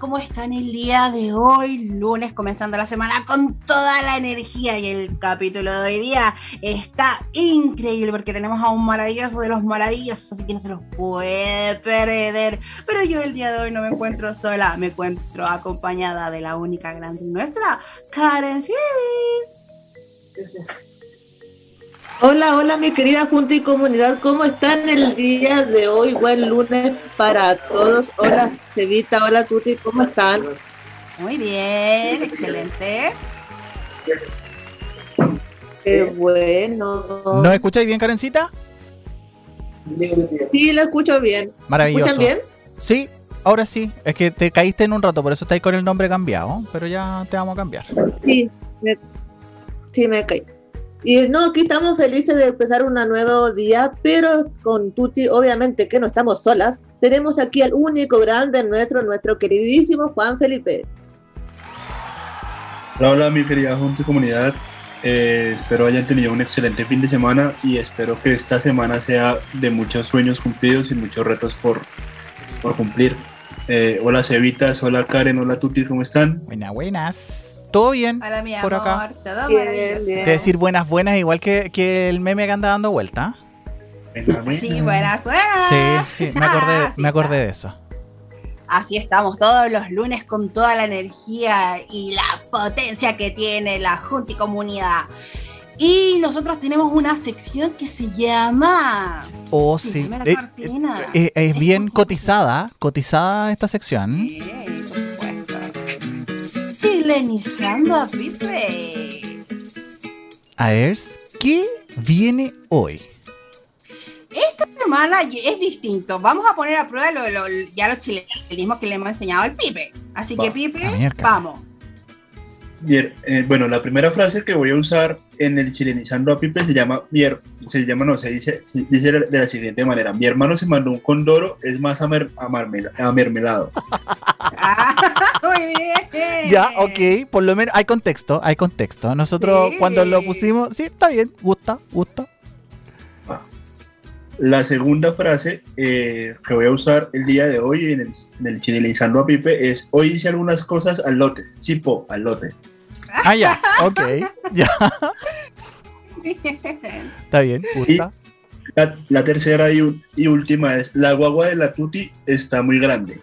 ¿cómo están el día de hoy? Lunes, comenzando la semana con toda la energía y el capítulo de hoy día está increíble porque tenemos a un maravilloso de los maravillosos, así que no se los puede perder. Pero yo el día de hoy no me encuentro sola, me encuentro acompañada de la única grande nuestra, Karen. Sí. Hola, hola mi querida Junta y Comunidad, ¿cómo están el día de hoy? Buen lunes para todos. Hola Cevita, hola Tuti, ¿cómo están? Muy bien, excelente. Qué bueno. ¿No escucháis bien, Karencita? Sí, lo escucho bien. Maravilloso. ¿Escuchan bien? Sí, ahora sí. Es que te caíste en un rato, por eso estáis con el nombre cambiado, pero ya te vamos a cambiar. Sí, me, sí, me caí. Y no, aquí estamos felices de empezar un nuevo día, pero con Tuti, obviamente que no estamos solas. Tenemos aquí al único grande nuestro, nuestro queridísimo Juan Felipe. Hola, hola mi querida Junta y Comunidad. Eh, espero hayan tenido un excelente fin de semana y espero que esta semana sea de muchos sueños cumplidos y muchos retos por, por cumplir. Eh, hola Cevitas, hola Karen, hola Tuti, ¿cómo están? Buenas, buenas. ¿Todo bien? Hola, mi por amor, acá. todo Bien, maravilloso. bien. Que decir buenas, buenas, igual que, que el meme que anda dando vuelta. Sí, buenas, buenas. Sí, sí, me acordé, me de eso. Así estamos todos los lunes con toda la energía y la potencia que tiene la Junta y Comunidad. Y nosotros tenemos una sección que se llama... Oh, Sí, Eh, cortina. eh, es bien cotizada, cotizada esta sección. Sí, por supuesto. Chilenizando a Pipe. A ver, ¿qué viene hoy? Esta semana es distinto. Vamos a poner a prueba lo, lo- ya los chilenismos que le hemos enseñado al Pipe. Así que. Pipe, vamos. Bien, eh, bueno, la primera frase que voy a usar en el chilenizando a Pipe se llama, se llama, no, se dice, se dice de la siguiente manera, mi hermano se mandó un condoro, es más amer- amarmela- amermelado. Ah, bien. Ya, ok, por lo menos hay contexto, hay contexto. Nosotros Sí. cuando lo pusimos, sí, está bien, gusta, gusta. La segunda frase eh, que voy a usar el día de hoy en el, en el chilenizando a Pipe es, hoy hice algunas cosas al lote, tipo, al lote. Ah, ya, ok, ya, está bien, gusta. La, la tercera y última es, la guagua de la tuti está muy grande.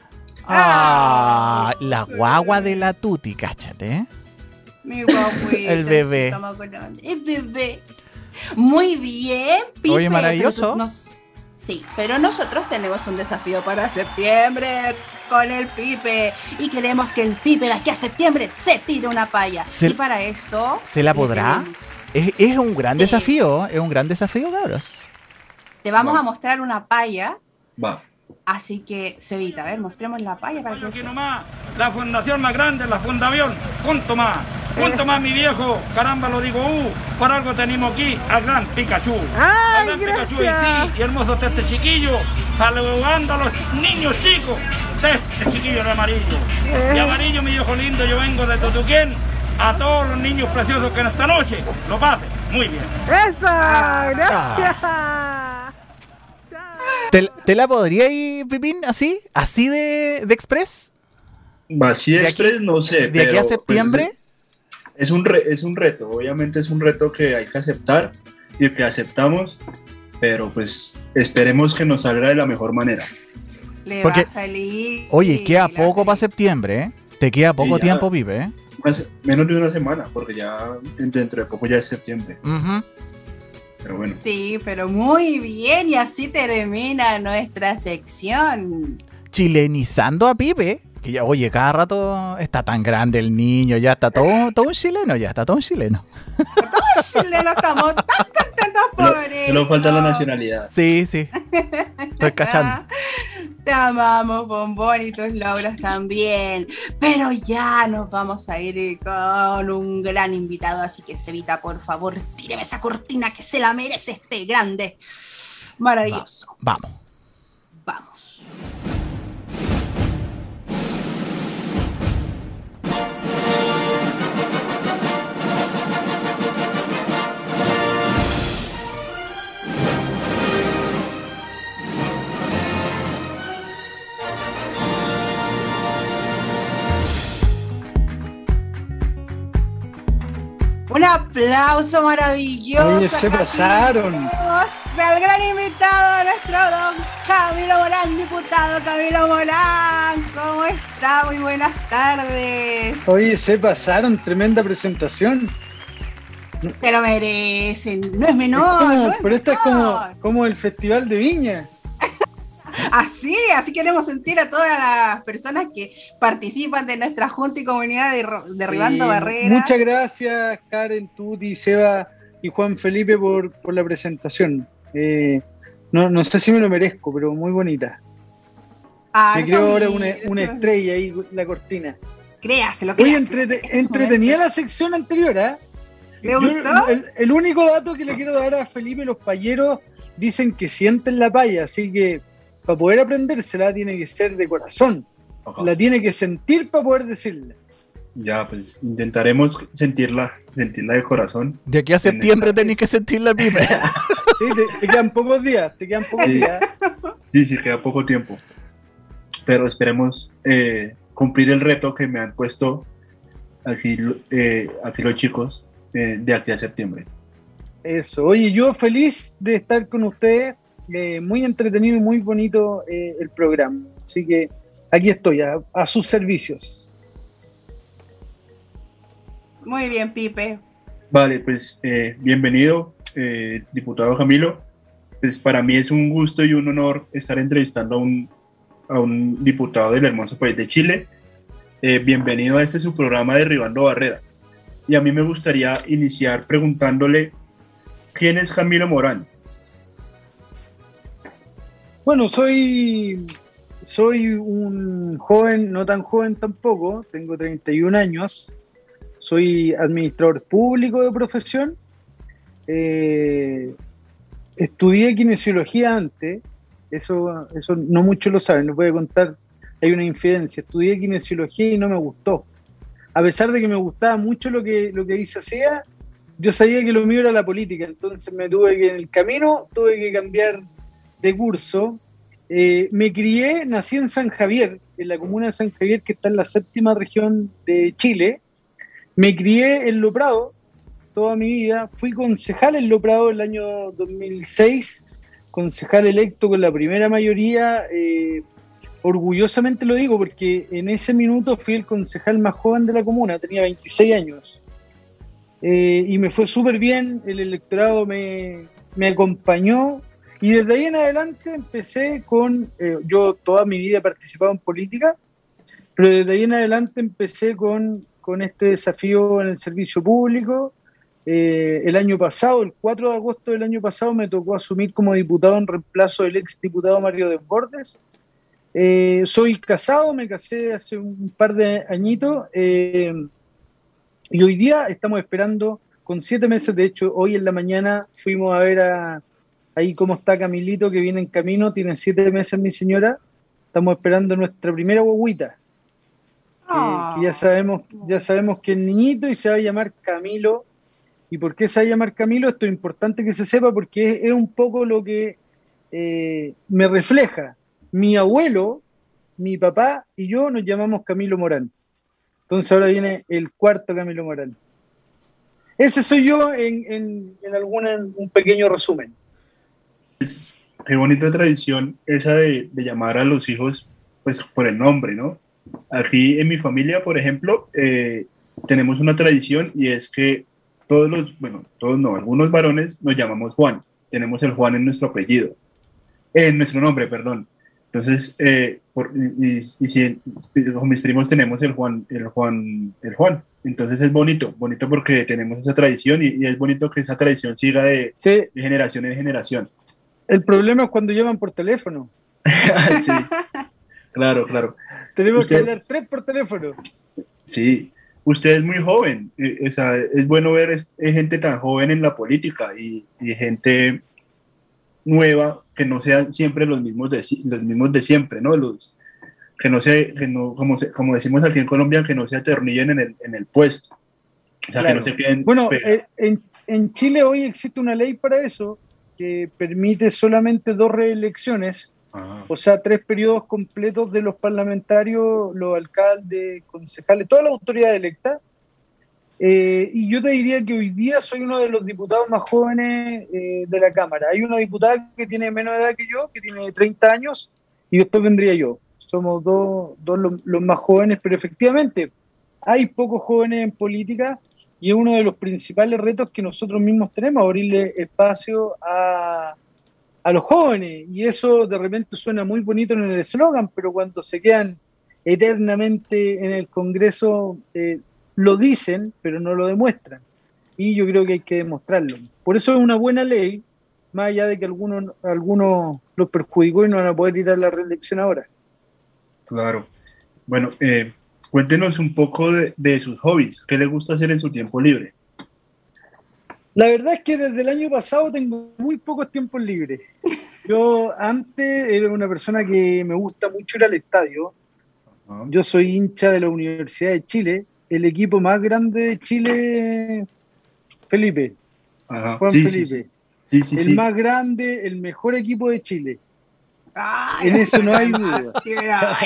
Ah, la guagua de la tuti, cáchate, ¿eh? Mi guaguito, El bebé. El bebé. Muy bien, Pipe. Oye, maravilloso. pero nos- sí, pero nosotros tenemos un desafío para septiembre con el Pipe. Y queremos que el Pipe de aquí a septiembre se tire una palla. Se- y para eso. ¿Se la podrá? Es, es un gran Sí. desafío, es un gran desafío, cabros. Te vamos Va. a mostrar una palla. Va. Así que, Cevita, a ver, mostremos la palla para que Aquí se- nomás, la fundación más grande, la Fundación. Punto más. Punto más, mi viejo. Caramba, lo digo, uh, por algo tenemos aquí al gran Pikachu. al gran Pikachu y sí, y hermoso de este chiquillo, saludando a los niños chicos de este chiquillo de amarillo. Y amarillo, mi viejo lindo, yo vengo de Totuquén a todos los niños preciosos que en esta noche lo pasen muy bien. ¿Te, te la podría ir, Pipín, así? ¿Así de, de express? Va, si De express, aquí- no sé. ¿De aquí a pues, septiembre? es, un re- es un reto, obviamente es un reto que hay que aceptar y que aceptamos, pero pues esperemos que nos salga de la mejor manera. le Porque- va a salir. Oye, queda poco para septiembre, ¿eh? Te queda poco ya. tiempo, Pipe, ¿eh? Menos de una semana, porque ya dentro de poco ya es septiembre. Ujú. Pero bueno, Sí, pero muy bien, y así termina nuestra sección. Chilenizando a Pipe. Que ya, oye, cada rato está tan grande el niño, ya está todo, todo un chileno, ya está todo un chileno. Los chilenos estamos tan solo, falta la nacionalidad. Sí, sí. Estoy cachando. Te amamos, bombón, y tus logros también. Pero ya nos vamos a ir con un gran invitado, así que Sevita, por favor, tíreme esa cortina que se la merece este grande. Maravilloso. Vamos. Vamos. Aplauso maravilloso. Oye, se pasaron. El gran invitado, nuestro don Camilo Morán, diputado Camilo Morán. ¿Cómo está? Muy buenas tardes. Oye, se pasaron. Tremenda presentación. Te lo merecen. No es menor. no es pero esto es como, como el Festival de Viña. Así, así queremos sentir a todas las personas que participan de nuestra Junta y Comunidad de Derribando Eh, Barreras. Muchas gracias, Karen, Tuti, Seba y Juan Felipe por, por la presentación. Eh, no, no sé si me lo merezco, pero muy bonita. Ah, Me creo ahora una, una es- estrella ahí, la cortina. Créaselo, créaselo. entrete- momento. la sección anterior, ¿ah? ¿Le Yo- gustó? el, el único dato que le quiero dar a Felipe, los payeros dicen que sienten la paya, así que para poder aprendérsela tiene que ser de corazón. Ajá. La tiene que sentir para poder decirla. Ya, pues intentaremos sentirla, sentirla de corazón. De aquí a septiembre tenéis que sentir la pipa. Sí, te, te quedan pocos días, te quedan pocos Sí. días. Sí, sí, queda poco tiempo. Pero esperemos eh, cumplir el reto que me han puesto aquí, eh, aquí los chicos eh, de aquí a septiembre. Eso. Oye, yo feliz de estar con ustedes. Eh, muy entretenido y muy bonito eh, el programa. Así que aquí estoy, a, a sus servicios. Muy bien, Pipe. Vale, pues eh, bienvenido, eh, diputado Camilo. Pues para mí es un gusto y un honor estar entrevistando a un, a un diputado del hermoso país de Chile. Eh, bienvenido a este su programa Derribando Barreras. Y a mí me gustaría iniciar preguntándole, ¿quién es Camilo Morán? Bueno, soy, soy un joven, no tan joven tampoco, tengo 31 años, soy administrador público de profesión, eh, estudié kinesiología antes, eso, eso no muchos lo saben, no puede contar, hay una infidencia, estudié kinesiología y no me gustó. A pesar de que me gustaba mucho lo que, lo que se hacía, yo sabía que lo mío era la política, entonces me tuve que, en el camino, tuve que cambiar de curso. Eh, me crié, nací en San Javier, en la comuna de San Javier, que está en la séptima región de Chile. Me crié en Loprado toda mi vida. Fui concejal en Loprado el año 2006, concejal electo con la primera mayoría. eh, orgullosamente lo digo porque en ese minuto fui el concejal más joven de la comuna, tenía 26 años. Eh, y me fue súper bien, el electorado me, me acompañó y desde ahí en adelante empecé con, eh, yo toda mi vida he participado en política, pero desde ahí en adelante empecé con, con este desafío en el servicio público. Eh, el año pasado, el 4 de agosto del año pasado, me tocó asumir como diputado en reemplazo del ex diputado Mario Desbordes. Eh, soy casado, me casé hace un par de añitos. eh, y hoy día estamos esperando, con siete meses, de hecho, hoy en la mañana fuimos a ver a, ahí cómo está Camilito, que viene en camino, tiene siete meses mi señora. Estamos esperando nuestra primera guaguita, que, Ah. que ya sabemos, ya sabemos que es niñito y se va a llamar Camilo. ¿Y por qué se va a llamar Camilo? Esto es importante que se sepa porque es, es un poco lo que eh, me refleja. Mi abuelo, mi papá y yo nos llamamos Camilo Morán. Entonces ahora viene el cuarto Camilo Morán. Ese soy yo en, en, en algún en un pequeño resumen. Es, qué bonita tradición esa de, de llamar a los hijos pues por el nombre, ¿no? Aquí en mi familia, por ejemplo, eh, tenemos una tradición y es que todos los, bueno, todos no, algunos varones nos llamamos Juan. Tenemos el Juan en nuestro apellido, en nuestro nombre, perdón. Entonces, eh, por, y, y, y si con mis primos tenemos el Juan, el Juan, el Juan. Entonces es bonito, bonito porque tenemos esa tradición y, y es bonito que esa tradición siga de, Sí, de generación en generación. El problema es cuando llaman por teléfono. sí, claro, claro. Tenemos Usted- que hablar tres por teléfono. Sí, usted es muy joven. eh, o sea, es bueno ver es- es gente tan joven en la política y, y gente nueva que no sean siempre los mismos de, los mismos de siempre, ¿no? Los, que no se, que no, como, se- como decimos aquí en Colombia, que no se atornillen en el, en el puesto. O sea, Claro. que no se queden Bueno, eh, en, en Chile hoy existe una ley para eso que permite solamente dos reelecciones, Ah, o sea, tres periodos completos de los parlamentarios, los alcaldes, concejales, toda la autoridad electa. Eh, y yo te diría que hoy día soy uno de los diputados más jóvenes eh, de la Cámara. Hay una diputada que tiene menos edad que yo, que tiene 30 años, y después vendría yo. Somos dos, dos los, los más jóvenes, pero efectivamente hay pocos jóvenes en política y es uno de los principales retos que nosotros mismos tenemos, abrirle espacio a, a los jóvenes. Y eso de repente suena muy bonito en el eslogan, pero cuando se quedan eternamente en el Congreso, eh, lo dicen, pero no lo demuestran. Y yo creo que hay que demostrarlo. Por eso es una buena ley, más allá de que algunos, algunos los perjudicó y no van a poder ir a la reelección ahora. Claro. Bueno, eh, cuéntenos un poco de, de sus hobbies. ¿Qué le gusta hacer en su tiempo libre? La verdad es que desde el año pasado tengo muy pocos tiempos libres. Yo antes era una persona que me gusta mucho ir al estadio. Yo soy hincha de la Universidad de Chile, el equipo más grande de Chile, Felipe, Ajá. Juan Sí, sí, Felipe. Sí, sí, el más grande, el mejor equipo de Chile. Ay, En eso no hay duda.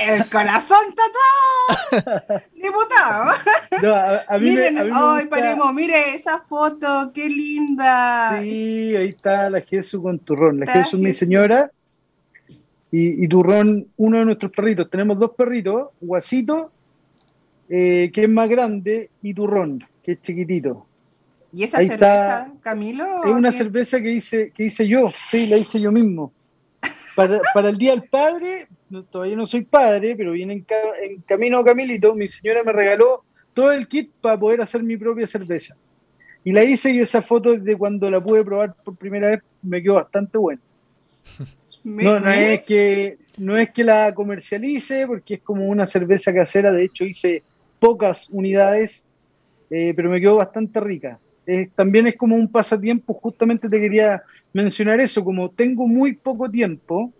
el corazón tatuado. Diputado. No, a, a mí me- Miren, a mí me ay, gusta- paremos, mire esa foto, qué linda. Sí, ahí está la Jesús con Turrón. La Jesús, mi señora. Y, y Turrón, uno de nuestros perritos. Tenemos dos perritos, Guasito, eh, que es más grande, y Turrón, que es chiquitito. ¿Y esa ahí cerveza, Camilo? Es una ¿Qué? cerveza que hice, que hice yo, sí, la hice yo mismo. Para, para el Día del Padre, no- todavía no soy padre, pero viene en, ca- en camino Camilito, mi señora me regaló todo el kit para poder hacer mi propia cerveza. Y la hice y esa foto de cuando la pude probar por primera vez me quedó bastante buena. No, no es que no es que la comercialice, porque es como una cerveza casera. De hecho, hice pocas unidades, eh, pero me quedó bastante rica. Eh, también es como un pasatiempo. Justamente te quería mencionar eso. Como tengo muy poco tiempo,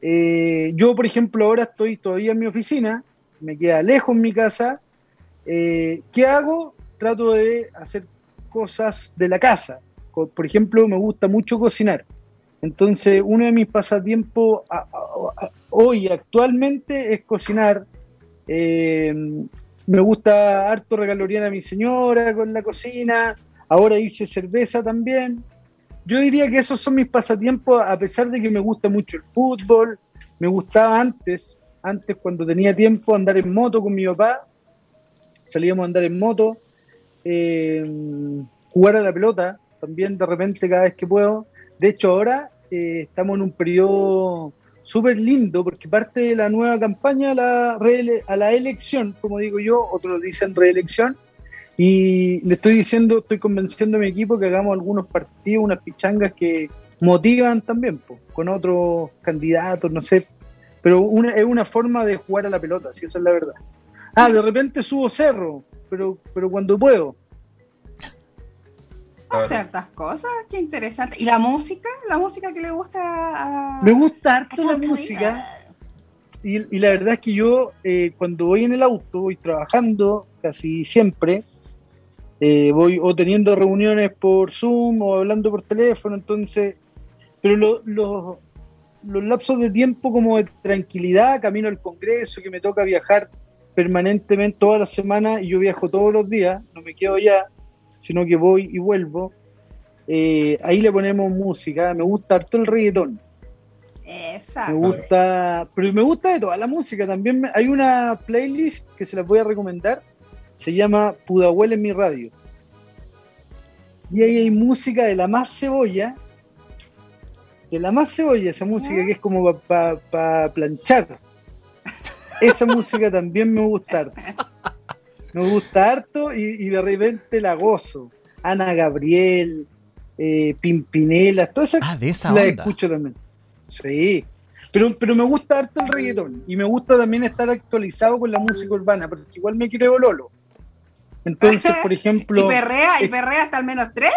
eh, yo, por ejemplo, ahora estoy todavía en mi oficina, me queda lejos mi casa. eh, ¿Qué hago? Trato de hacer cosas de la casa. Por ejemplo, me gusta mucho cocinar. Entonces, uno de mis pasatiempos hoy, actualmente, es cocinar. Me gusta harto regalorear a mi señora con la cocina. Ahora hice cerveza también. Yo diría que esos son mis pasatiempos, a pesar de que me gusta mucho el fútbol. Me gustaba antes, antes cuando tenía tiempo, andar en moto con mi papá. Salíamos a andar en moto. eh, jugar a la pelota, también de repente cada vez que puedo. De hecho, ahora eh, estamos en un periodo súper lindo porque parte de la nueva campaña a la, a la elección, como digo yo, otros dicen reelección, y le estoy diciendo, estoy convenciendo a mi equipo que hagamos algunos partidos, unas pichangas que motivan también, po, con otros candidatos, no sé, pero una, es una forma de jugar a la pelota, si esa es la verdad. Ah, de repente subo cerro, pero, pero cuando puedo. Ciertas cosas, qué interesante. ¿Y la música? ¿La música que le gusta a... Me gusta harto la música. Y, y la verdad es que yo, eh, cuando voy en el auto, voy trabajando casi siempre, eh, voy o teniendo reuniones por Zoom o hablando por teléfono, entonces, pero lo- lo- los lapsos de tiempo como de tranquilidad, camino al Congreso, que me toca viajar permanentemente toda la semana y yo viajo todos los días, no me quedo allá, sino que voy y vuelvo. eh, ahí le ponemos música, me gusta harto el reggaetón. Esa. Me gusta, pero me gusta de toda la música. También me- hay una playlist que se las voy a recomendar. Se llama Pudahuel en mi radio. Y ahí hay música de la más cebolla. De la más cebolla, esa música que es como para planchar. Esa música también me gusta harto. Me gusta harto y, y de repente la gozo. Ana Gabriel, eh, Pimpinela, todas esas Ah, de esa la onda. escucho también. Sí. Pero, pero me gusta harto el reggaetón. Y me gusta también estar actualizado con la música urbana, porque igual me creo Lolo. Entonces, por ¿Y ejemplo, perrea? ¿Y perrea hasta al menos tres?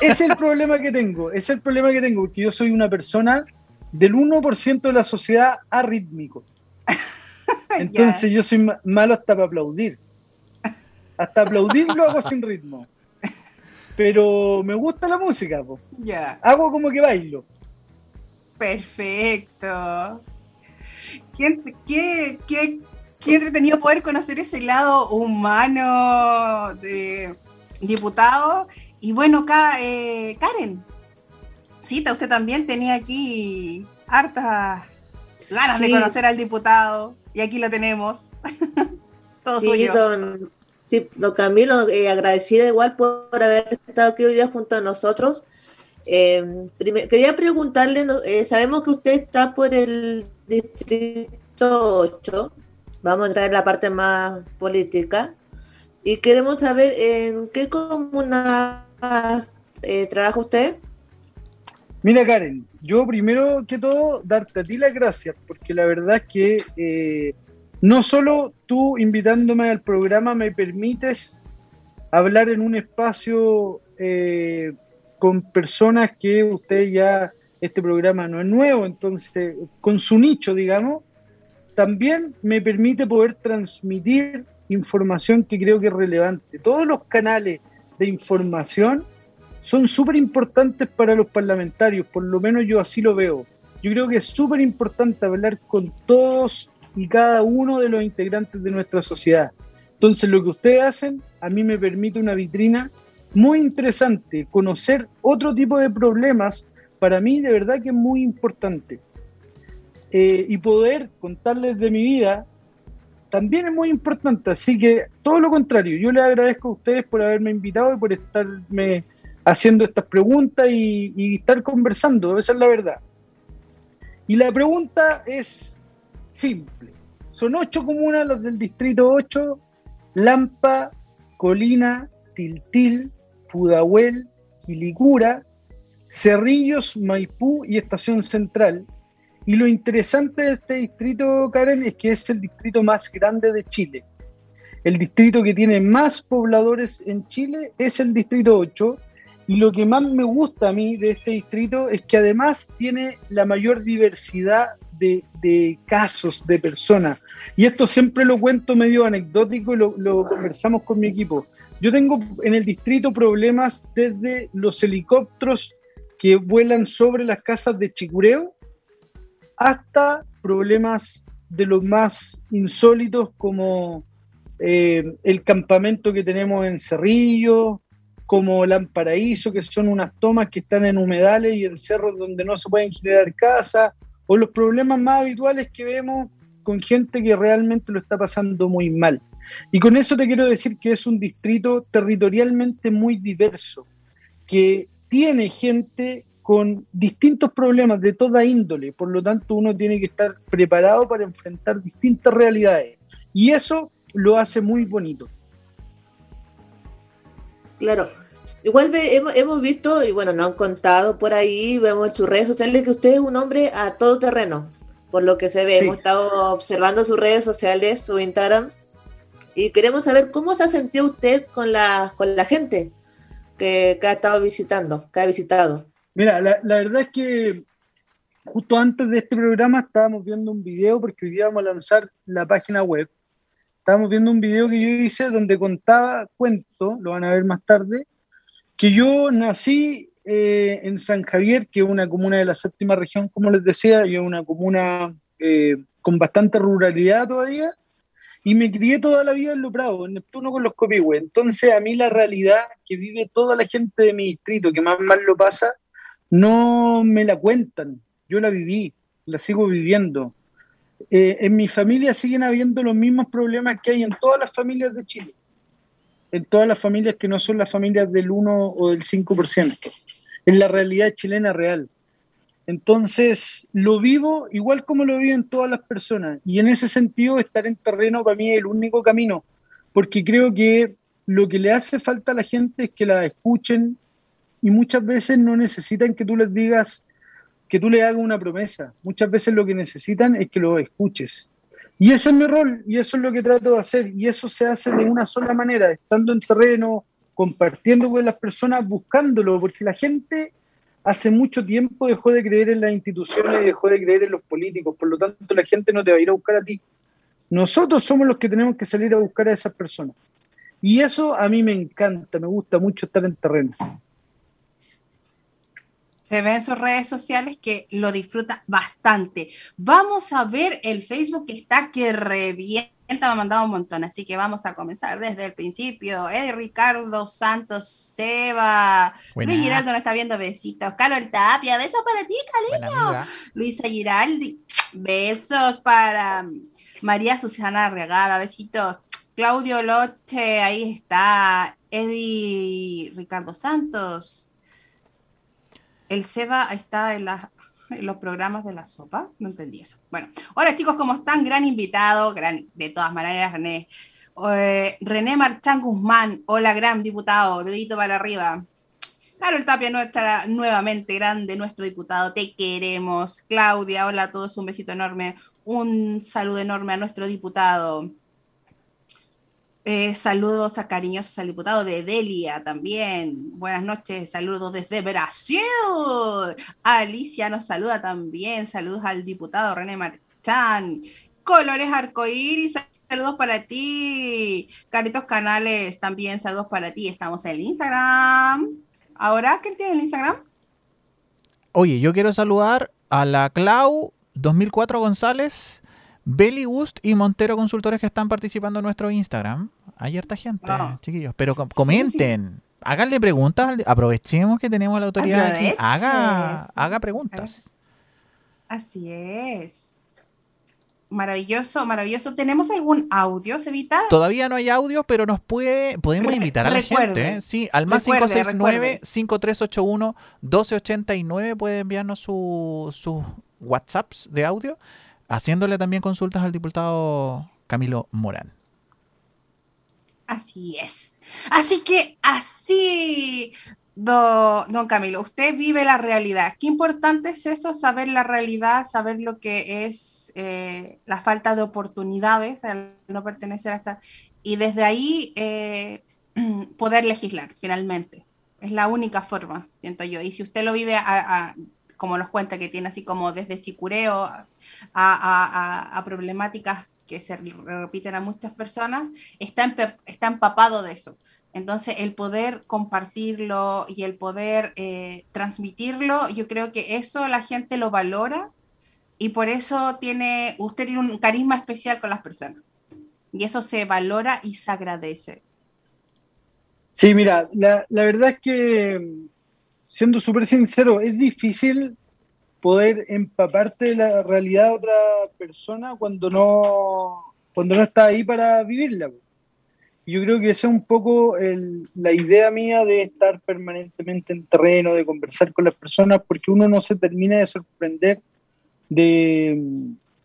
ese es el problema que tengo. Ese es el problema que tengo, porque yo soy una persona del 1% de la sociedad arrítmico. Entonces yo soy ma- malo hasta para aplaudir. Hasta aplaudir lo hago sin ritmo. Pero me gusta la música, po. Ya, hago como que bailo. perfecto. ¿Quién- qué, qué- Qué entretenido poder conocer ese lado humano de diputado. Y bueno, acá, eh, Karen, cita, usted también tenía aquí hartas ganas de conocer al diputado. Y aquí lo tenemos. Todo sí, Don, sí, don Camilo, eh, agradecida igual por haber estado aquí hoy día junto a nosotros. Eh, quería preguntarle, eh, sabemos que usted está por el distrito 8, vamos a entrar en la parte más política, y queremos saber en qué comuna eh, trabaja usted. Mira Karen, yo primero que todo darte a ti las gracias, porque la verdad es que no solo tú invitándome al programa me permites hablar en un espacio eh, con personas que usted ya, este programa no es nuevo, entonces con su nicho, digamos, también me permite poder transmitir información que creo que es relevante. Todos los canales de información son súper importantes para los parlamentarios, por lo menos yo así lo veo. Yo creo que es súper importante hablar con todos y cada uno de los integrantes de nuestra sociedad. Entonces, lo que ustedes hacen a mí me permite una vitrina muy interesante. Conocer otro tipo de problemas, para mí de verdad que es muy importante. Eh, y poder contarles de mi vida también es muy importante. Así que todo lo contrario, yo les agradezco a ustedes por haberme invitado y por estarme haciendo estas preguntas y, estar conversando. Esa es la verdad. Y la pregunta es simple. Son ocho comunas las del distrito 8, Lampa, Colina, Tiltil, Pudahuel, Quilicura, Cerrillos, Maipú y Estación Central. Y lo interesante de este distrito, Karen, es que es el distrito más grande de Chile. El distrito que tiene más pobladores en Chile es el distrito 8. Y lo que más me gusta a mí de este distrito es que además tiene la mayor diversidad de, casos de personas. Y esto siempre lo cuento medio anecdótico y lo, lo conversamos con mi equipo. Yo tengo en el distrito problemas desde los helicópteros que vuelan sobre las casas de Chicureo hasta problemas de los más insólitos como eh, el campamento que tenemos en Cerrillo, como Lamparaíso, que son unas tomas que están en humedales y en cerros donde no se pueden generar casas, o los problemas más habituales que vemos con gente que realmente lo está pasando muy mal. Y con eso te quiero decir que es un distrito territorialmente muy diverso, que tiene gente con distintos problemas de toda índole, por lo tanto uno tiene que estar preparado para enfrentar distintas realidades. Y eso lo hace muy bonito. Claro, igual hemos, visto, y bueno, nos han contado por ahí, vemos en sus redes sociales que usted es un hombre a todo terreno, por lo que se ve. Hemos estado observando sus redes sociales, su Instagram, y queremos saber cómo se ha sentido usted con la, con la gente que, ha estado visitando, que ha visitado. Mira, la, verdad es que justo antes de este programa estábamos viendo un video porque hoy día vamos a lanzar la página web. Estábamos viendo un video que yo hice donde contaba, cuento, lo van a ver más tarde, que yo nací eh, en San Javier, que es una comuna de la séptima región, como les decía, y es una comuna eh, con bastante ruralidad todavía, y me crié toda la vida en Loprado, en Neptuno con los Copihue. Entonces, a mí la realidad que vive toda la gente de mi distrito, que más mal lo pasa, no me la cuentan. Yo la viví, la sigo viviendo. Eh, en mi familia siguen habiendo los mismos problemas que hay en todas las familias de Chile. En todas las familias que no son las familias del 1 o del 5%. En la realidad chilena real. Entonces, lo vivo igual como lo viven todas las personas. Y en ese sentido, estar en terreno para mí es el único camino, porque creo que lo que le hace falta a la gente es que la escuchen y muchas veces no necesitan que tú les digas, que tú le hagas una promesa. Muchas veces lo que necesitan es que lo escuches. Y ese es mi rol y eso es lo que trato de hacer. Y eso se hace de una sola manera, estando en terreno, compartiendo con las personas, buscándolo, porque la gente hace mucho tiempo dejó de creer en las instituciones y dejó de creer en los políticos. Por lo tanto, la gente no te va a ir a buscar a ti. Nosotros somos los que tenemos que salir a buscar a esas personas. Y eso a mí me encanta, me gusta mucho estar en terreno. Se ve en sus redes sociales que lo disfruta bastante. Vamos a ver el Facebook que está que revienta, me ha mandado un montón, así que vamos a comenzar desde el principio. El Ricardo Santos Seba, Buena. Luis Giraldo nos está viendo besitos. Carol Tapia, besos para ti, cariño. Luisa Giraldi, besos para María Susana Regada, besitos. Claudio Loche, ahí está. Eddie Ricardo Santos. El Seba está en, los programas de la sopa. No entendí eso. Bueno, hola chicos, ¿cómo están? Gran invitado, gran, de todas maneras, René. Eh, René Marchán Guzmán, hola, gran diputado, dedito para arriba. Carol Tapia nuestra, nuevamente grande, nuestro diputado, te queremos. Claudia, hola a todos, un besito enorme, un saludo enorme a nuestro diputado. Eh, saludos a cariñosos al diputado de Delia también. Buenas noches, saludos desde Brasil. Alicia nos saluda también. Saludos al diputado René Marchán. Colores arcoíris, saludos para ti. Caritos Canales, también saludos para ti. Estamos en el Instagram. Ahora, ¿quién tiene el Instagram? Oye, yo quiero saludar a la Clau 2004 González, Beli Gust y Montero Consultores que están participando en nuestro Instagram. Hay harta gente, chiquillos. Pero com- comenten, háganle preguntas. Aprovechemos que tenemos la autoridad aquí. Haga, sí. haga preguntas. Así es. Maravilloso, maravilloso. ¿Tenemos algún audio, Cevita? Todavía no hay audio, pero nos puede, podemos Re- invitar a la recuerde. gente. ¿eh? Sí, al más Recuerde, recuerde. 569-5381-1289 puede enviarnos su- sus WhatsApps de audio, haciéndole también consultas al diputado Camilo Morán. Así es. Así que así, do- don Camilo, usted vive la realidad. Qué importante es eso, saber la realidad, saber lo que es eh, la falta de oportunidades, al no pertenecer a esta... Y desde ahí eh, poder legislar, finalmente. Es la única forma, siento yo. Y si usted lo vive, a- como nos cuenta, que tiene así como desde chicureo a, a- problemáticas que se repiten a muchas personas, está, está empapado de eso. Entonces, el poder compartirlo y el poder eh, transmitirlo, yo creo que eso la gente lo valora y por eso tiene, usted tiene un carisma especial con las personas. Y eso se valora y se agradece. Sí, mira, la, la verdad es que, siendo súper sincero, es difícil poder empaparte de la realidad de otra persona cuando no, cuando no está ahí para vivirla. Yo creo que esa es un poco la idea mía de estar permanentemente en terreno, de conversar con las personas, porque uno no se termina de sorprender de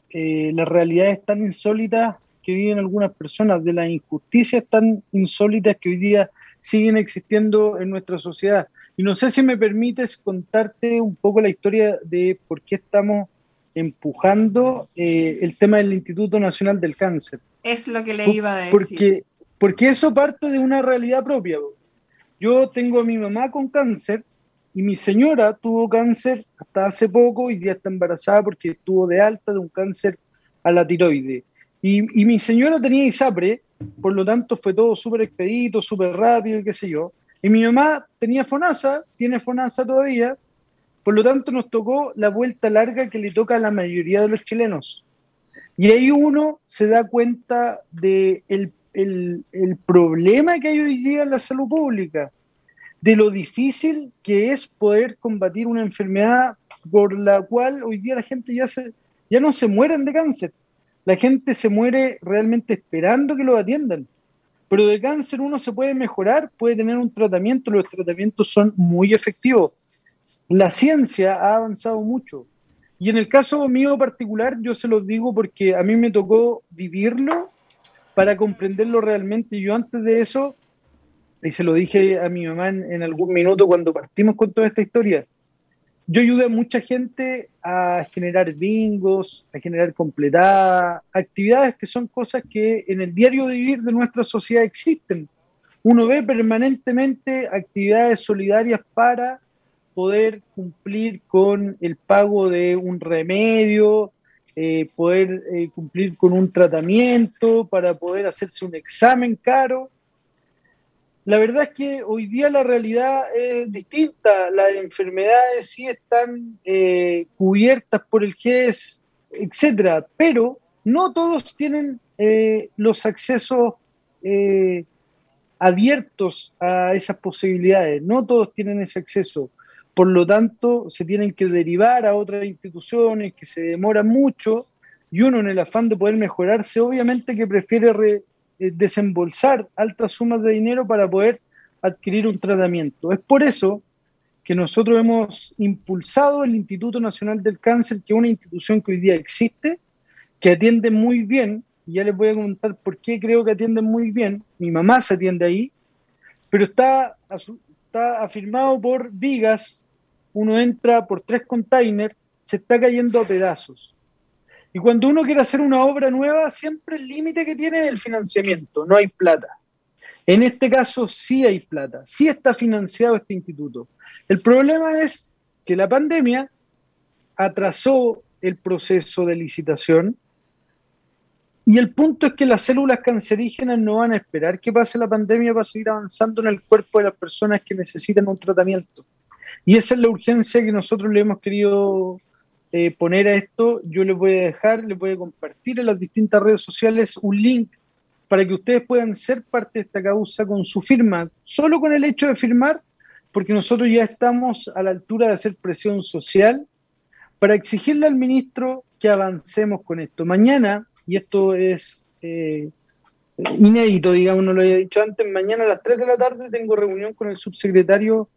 eh, las realidades tan insólitas que viven algunas personas, de las injusticias tan insólitas que hoy día siguen existiendo en nuestra sociedad. Y no sé si me permites contarte un poco la historia de por qué estamos empujando eh, el tema del Instituto Nacional del Cáncer. Es lo que le iba a decir. Porque, porque eso parte de una realidad propia. Yo tengo a mi mamá con cáncer y mi señora tuvo cáncer hasta hace poco y ya está embarazada porque estuvo de alta de un cáncer a la tiroide. Y, y mi señora tenía ISAPRE, por lo tanto fue todo súper expedito, súper rápido, qué sé yo. Y mi mamá tenía FONASA, tiene FONASA todavía, por lo tanto nos tocó la vuelta larga que le toca a la mayoría de los chilenos. Y ahí uno se da cuenta de el, el- el problema que hay hoy día en la salud pública, de lo difícil que es poder combatir una enfermedad por la cual hoy día la gente ya, se, ya no se mueren de cáncer. La gente se muere realmente esperando que lo atiendan. Pero de cáncer uno se puede mejorar, puede tener un tratamiento, los tratamientos son muy efectivos. La ciencia ha avanzado mucho. Y en el caso mío particular, yo se los digo porque a mí me tocó vivirlo para comprenderlo realmente. Yo antes de eso, y se lo dije a mi mamá en, en algún minuto cuando partimos con toda esta historia, yo ayudé a mucha gente a generar bingos, a generar completadas, actividades que son cosas que en el diario vivir de nuestra sociedad existen. Uno ve permanentemente actividades solidarias para poder cumplir con el pago de un remedio, eh, poder eh, cumplir con un tratamiento, para poder hacerse un examen caro. La verdad es que hoy día la realidad es distinta. Las enfermedades sí están eh, cubiertas por el GES, etcétera, pero no todos tienen eh, los accesos eh, abiertos a esas posibilidades. No todos tienen ese acceso. Por lo tanto, se tienen que derivar a otras instituciones que se demoran mucho y uno en el afán de poder mejorarse, obviamente que prefiere eh, desembolsar altas sumas de dinero para poder adquirir un tratamiento. Es por eso que nosotros hemos impulsado el Instituto Nacional del Cáncer, que es una institución que hoy día existe, que atiende muy bien, ya les voy a comentar por qué creo que atiende muy bien. Mi mamá se atiende ahí, pero está, está afirmado por vigas, uno entra por tres containers, se está cayendo a pedazos. Y cuando uno quiere hacer una obra nueva, siempre el límite que tiene es el financiamiento, no hay plata. En este caso sí hay plata, sí está financiado este instituto. El problema es que la pandemia atrasó el proceso de licitación y el punto es que las células cancerígenas no van a esperar que pase la pandemia para seguir avanzando en el cuerpo de las personas que necesitan un tratamiento. Y esa es la urgencia que nosotros le hemos querido eh, poner a esto, yo les voy a dejar, les voy a compartir en las distintas redes sociales un link para que ustedes puedan ser parte de esta causa con su firma, solo con el hecho de firmar, porque nosotros ya estamos a la altura de hacer presión social para exigirle al ministro que avancemos con esto. Mañana, y esto es eh, inédito, digamos, no lo había dicho antes, mañana a las 3 de la tarde tengo reunión con el subsecretario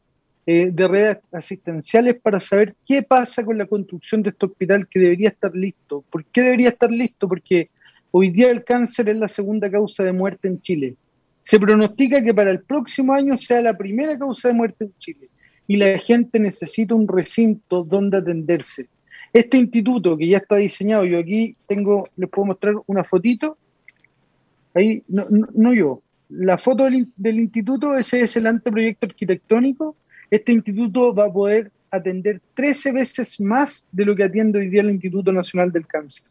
eh, de redes asistenciales para saber qué pasa con la construcción de este hospital que debería estar listo. ¿Por qué debería estar listo? Porque hoy día el cáncer es la segunda causa de muerte en Chile. Se pronostica que para el próximo año sea la primera causa de muerte en Chile y la gente necesita un recinto donde atenderse. Este instituto que ya está diseñado, yo aquí tengo, les puedo mostrar una fotito, ahí, no, no, yo, la foto del, del, instituto, ese es el anteproyecto arquitectónico este instituto va a poder atender 13 veces más de lo que atiende hoy día el Instituto Nacional del Cáncer.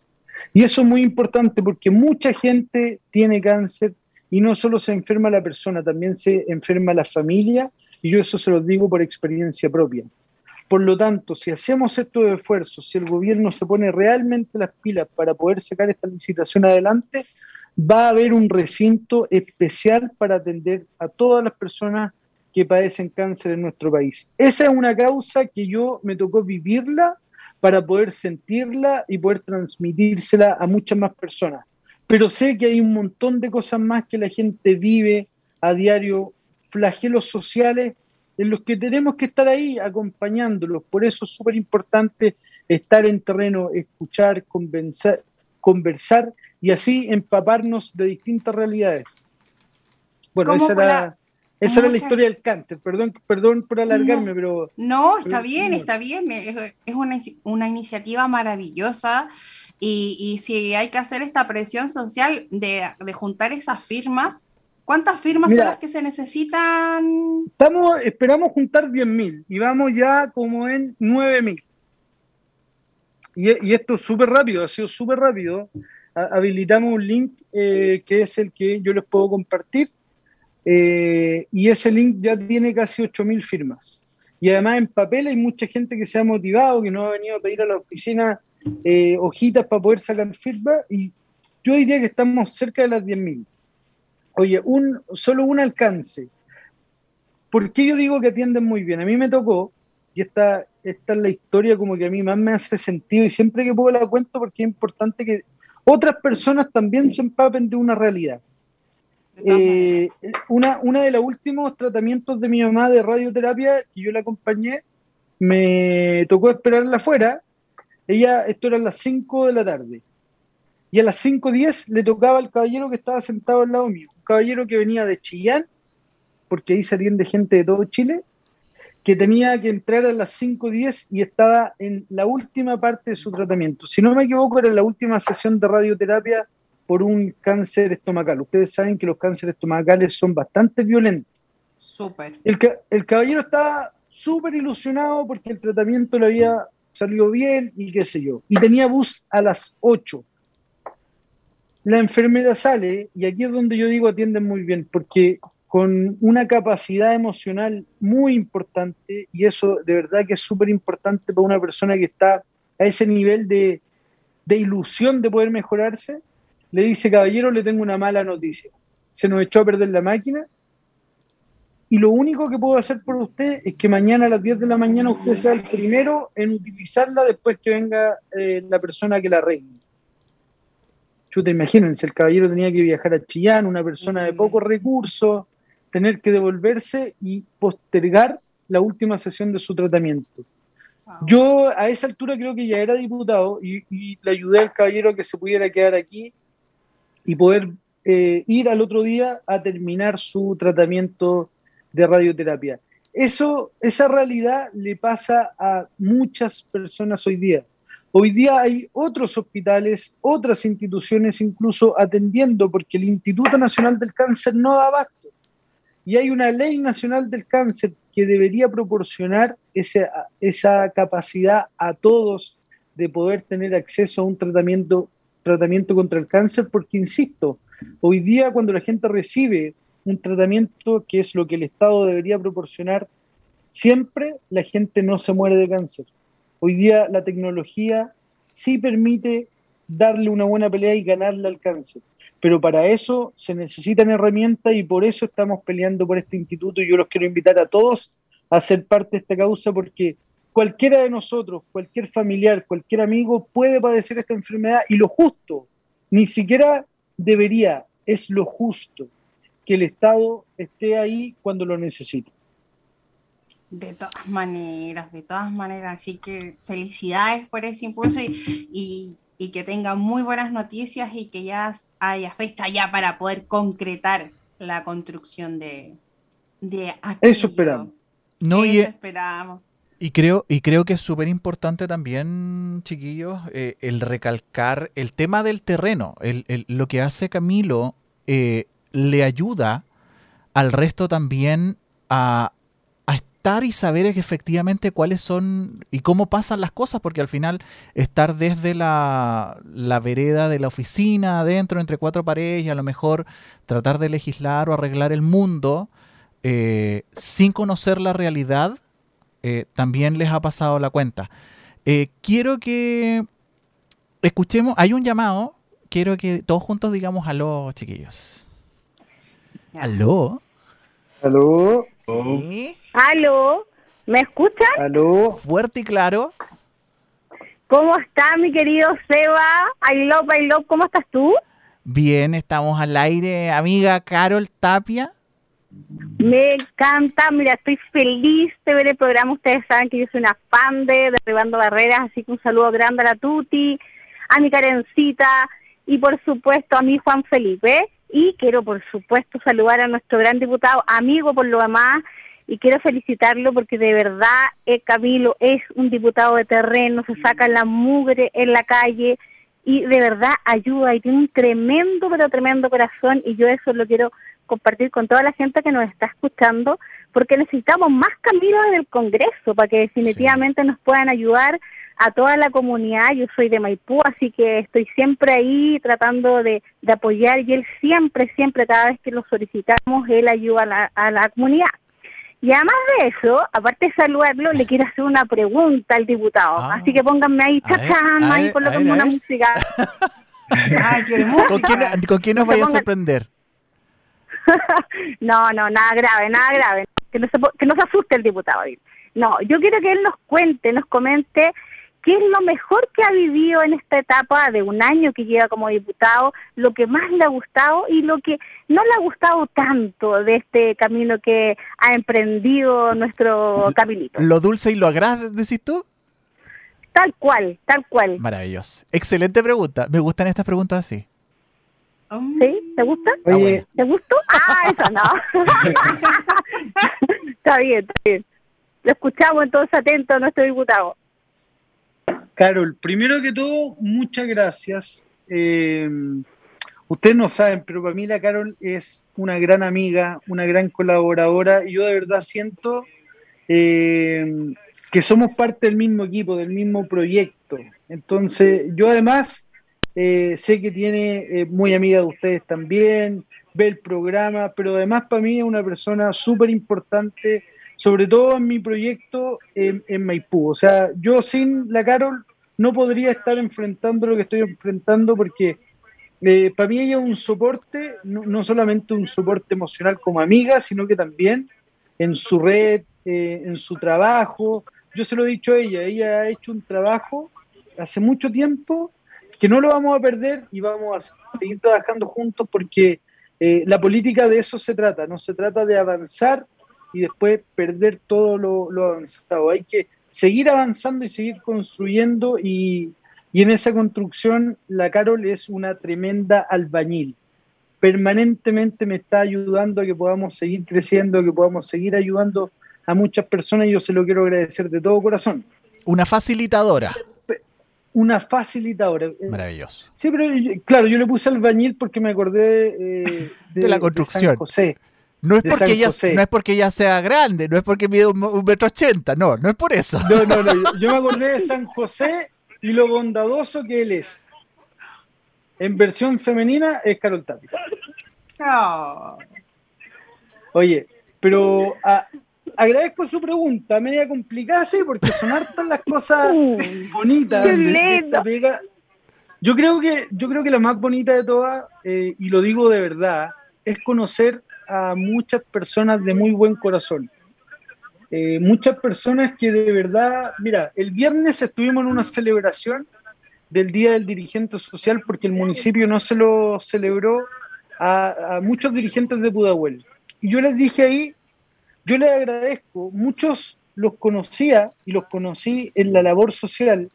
Y eso es muy importante porque mucha gente tiene cáncer y no solo se enferma la persona, también se enferma la familia y yo eso se lo digo por experiencia propia. Por lo tanto, si hacemos estos esfuerzos, si el gobierno se pone realmente las pilas para poder sacar esta licitación adelante, va a haber un recinto especial para atender a todas las personas que padecen cáncer en nuestro país. Esa es una causa que yo me tocó vivirla para poder sentirla y poder transmitírsela a muchas más personas. Pero sé que hay un montón de cosas más que la gente vive a diario, flagelos sociales en los que tenemos que estar ahí acompañándolos. Por eso es súper importante estar en terreno, escuchar, conversar, conversar y así empaparnos de distintas realidades. Bueno, esa era... Esa era la historia del cáncer. Perdón, perdón por alargarme, pero. No, está bien, está bien. Es, una, iniciativa maravillosa. Y, si hay que hacer esta presión social de, juntar esas firmas, ¿cuántas firmas son las que se necesitan? Estamos, esperamos juntar 10.000 y vamos ya como en 9.000. Y, y esto es súper rápido, ha sido súper rápido. habilitamos un link eh, que es el que yo les puedo compartir eh, y ese link ya tiene casi 8.000 firmas. Y además en papel hay mucha gente que se ha motivado, que no ha venido a pedir a la oficina eh, hojitas para poder sacar firmas. Y yo diría que estamos cerca de las 10.000. Oye, un, solo un alcance. ¿Por qué yo digo que atienden muy bien? A mí me tocó, y esta, esta es la historia como que a mí más me hace sentido, y siempre que puedo la cuento porque es importante que otras personas también se empapen de una realidad. Eh, una, una de los últimos tratamientos de mi mamá de radioterapia que yo la acompañé, me tocó esperarla afuera. Ella, esto era a las 5 de la tarde. Y a las 5.10 le tocaba al caballero que estaba sentado al lado mío. Un caballero que venía de Chillán, porque ahí se atiende gente de todo Chile, que tenía que entrar a las 5.10 y estaba en la última parte de su tratamiento. Si no me equivoco, era la última sesión de radioterapia por un cáncer estomacal. Ustedes saben que los cánceres estomacales son bastante violentos. Súper. El, el caballero estaba súper ilusionado porque el tratamiento le había salido bien y qué sé yo. Y tenía bus a las 8. La enfermera sale y aquí es donde yo digo atienden muy bien porque con una capacidad emocional muy importante y eso de verdad que es súper importante para una persona que está a ese nivel de, de ilusión de poder mejorarse, le dice, caballero, le tengo una mala noticia. Se nos echó a perder la máquina y lo único que puedo hacer por usted es que mañana a las 10 de la mañana usted sea el primero en utilizarla después que venga eh, la persona que la arregle. Chuta, imagínense, el caballero tenía que viajar a Chillán, una persona de pocos recursos, tener que devolverse y postergar la última sesión de su tratamiento. Yo a esa altura creo que ya era diputado y, le ayudé al caballero a que se pudiera quedar aquí y poder eh, ir al otro día a terminar su tratamiento de radioterapia. Eso, esa realidad le pasa a muchas personas hoy día. Hoy día hay otros hospitales, otras instituciones incluso atendiendo, porque el Instituto Nacional del Cáncer no da abasto. Y hay una ley nacional del cáncer que debería proporcionar esa, esa capacidad a todos de poder tener acceso a un tratamiento, tratamiento contra el cáncer, porque, insisto, hoy día cuando la gente recibe un tratamiento que es lo que el Estado debería proporcionar, siempre la gente no se muere de cáncer. Hoy día la tecnología sí permite darle una buena pelea y ganarle al cáncer. Pero para eso se necesitan herramientas y por eso estamos peleando por este instituto y yo los quiero invitar a todos a ser parte de esta causa porque cualquiera de nosotros, cualquier familiar, cualquier amigo puede padecer esta enfermedad y lo justo, ni siquiera debería, es lo justo que el Estado esté ahí cuando lo necesite. De todas maneras, de todas maneras. Así que felicidades por ese impulso y, que tenga muy buenas noticias y que ya haya fecha ya para poder concretar la construcción de, de Eso esperamos. No, Eso y, esperamos. Y creo, y creo que es súper importante también, chiquillos, eh, el recalcar el tema del terreno. lo que hace Camilo eh, le ayuda al resto también a, y saber efectivamente cuáles son y cómo pasan las cosas, porque al final estar desde la, vereda de la oficina, adentro, entre cuatro paredes, y a lo mejor tratar de legislar o arreglar el mundo eh, sin conocer la realidad, eh, también les ha pasado la cuenta. Eh, quiero que escuchemos, hay un llamado, quiero que todos juntos digamos aló, chiquillos. Aló. Aló. Sí. Aló, ¿me escuchan? Aló. Fuerte y claro. ¿Cómo está mi querido Seba? I love, I love, ¿cómo estás tú? Bien, estamos al aire, amiga Carol Tapia. Me encanta, mira, estoy feliz de ver el programa. Ustedes saben que yo soy una fan de Derribando Barreras, así que un saludo grande a la Tuti, a mi Karencita y por supuesto a mi Juan Felipe. Y quiero, por supuesto, saludar a nuestro gran diputado, amigo por lo demás, y quiero felicitarlo porque de verdad eh, Camilo es un diputado de terreno, se saca la mugre en la calle y de verdad ayuda y tiene un tremendo, pero tremendo corazón y yo eso lo quiero compartir con toda la gente que nos está escuchando porque necesitamos más Camilo en el Congreso para que definitivamente nos puedan ayudar a toda la comunidad. Yo soy de Maipú, así que estoy siempre ahí tratando de, apoyar y él siempre, siempre, cada vez que lo solicitamos, él ayuda a la, comunidad. Y además de eso, aparte de saludarlo, le quiero hacer una pregunta al diputado. Ah. Así que pónganme ahí, chachán, ahí colóquenme una música. Ay, ¿Con quién, ¿Con quién nos vaya a sorprender? no, no, nada grave, nada grave. Que no se, que no se asuste el diputado. No, yo quiero que él nos cuente, nos comente qué es lo mejor que ha vivido en esta etapa de un año que lleva como diputado, lo que más le ha gustado y lo que no le ha gustado tanto de este camino que ha emprendido nuestro caminito. ¿Lo dulce y lo agrada, decís tú? Tal cual, tal cual. Maravilloso. Excelente pregunta. Me gustan estas preguntas así. ¿Sí? ¿Te gusta? ¿Te gustó? Ah, eso no. está bien, está bien. Lo escuchamos entonces atento a nuestro diputado. Carol, primero que todo, muchas gracias. Eh, ustedes no saben, pero para mí la Carol es una gran amiga, una gran colaboradora y yo de verdad siento eh, que somos parte del mismo equipo, del mismo proyecto. Entonces, yo además eh, sé que tiene muy amiga de ustedes también, ve el programa, pero además para mí es una persona súper importante, sobre todo en mi proyecto en, Maipú. O sea, yo sin la Carol no podría estar enfrentando lo que estoy enfrentando porque eh, para mí ella es un soporte, no, solamente un soporte emocional como amiga, sino que también en su red, eh, en su trabajo. Yo se lo he dicho a ella, ella ha hecho un trabajo hace mucho tiempo que no lo vamos a perder y vamos a seguir trabajando juntos porque eh, la política de eso se trata, no se trata de avanzar y después perder todo lo, lo avanzado. Hay que seguir avanzando y seguir construyendo y, y en esa construcción la Carol es una tremenda albañil. Permanentemente me está ayudando a que podamos seguir creciendo, a que podamos seguir ayudando a muchas personas y yo se lo quiero agradecer de todo corazón. Una facilitadora. Una facilitadora. Maravilloso. Sí, pero claro, yo le puse albañil porque me acordé eh, de, la construcción. José. No es, porque ella, no es porque ella sea grande, no es porque mide un, metro ochenta, no, no es por eso. No, no, no, yo me acordé de San José y lo bondadoso que él es. En versión femenina es Carol Tapia. Oye, pero agradezco su pregunta, media complicada, sí, porque son hartas las cosas bonitas Yo creo que, yo creo que la más bonita de todas, eh, y lo digo de verdad, es conocer a muchas personas de muy buen corazón. Eh, muchas personas que de verdad, mira, el viernes estuvimos en una celebración del Día del Dirigente Social porque el municipio no se lo celebró a, muchos dirigentes de Pudahuel. Y yo les dije ahí, yo les agradezco, muchos los conocía y los conocí en la labor social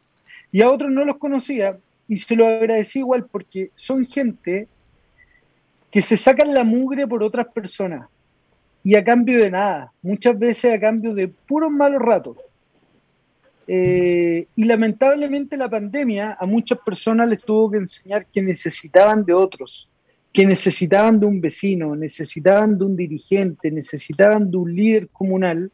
y a otros no los conocía y se lo agradecí igual porque son gente que se sacan la mugre por otras personas y a cambio de nada, muchas veces a cambio de puros malos ratos. Eh, y lamentablemente la pandemia a muchas personas les tuvo que enseñar que necesitaban de otros, que necesitaban de un vecino, necesitaban de un dirigente, necesitaban de un líder comunal.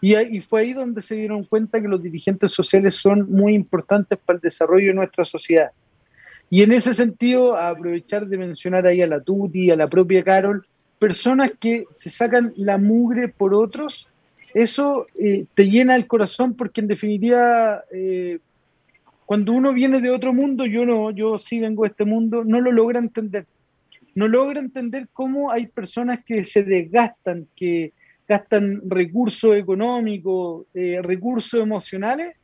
Y, y fue ahí donde se dieron cuenta que los dirigentes sociales son muy importantes para el desarrollo de nuestra sociedad. Y en ese sentido, aprovechar de mencionar ahí a la Tuti, a la propia Carol, personas que se sacan la mugre por otros, eso eh, te llena el corazón porque en definitiva, eh, cuando uno viene de otro mundo, yo no, yo sí vengo de este mundo, no lo logra entender. No logra entender cómo hay personas que se desgastan, que gastan recursos económicos, eh, recursos emocionales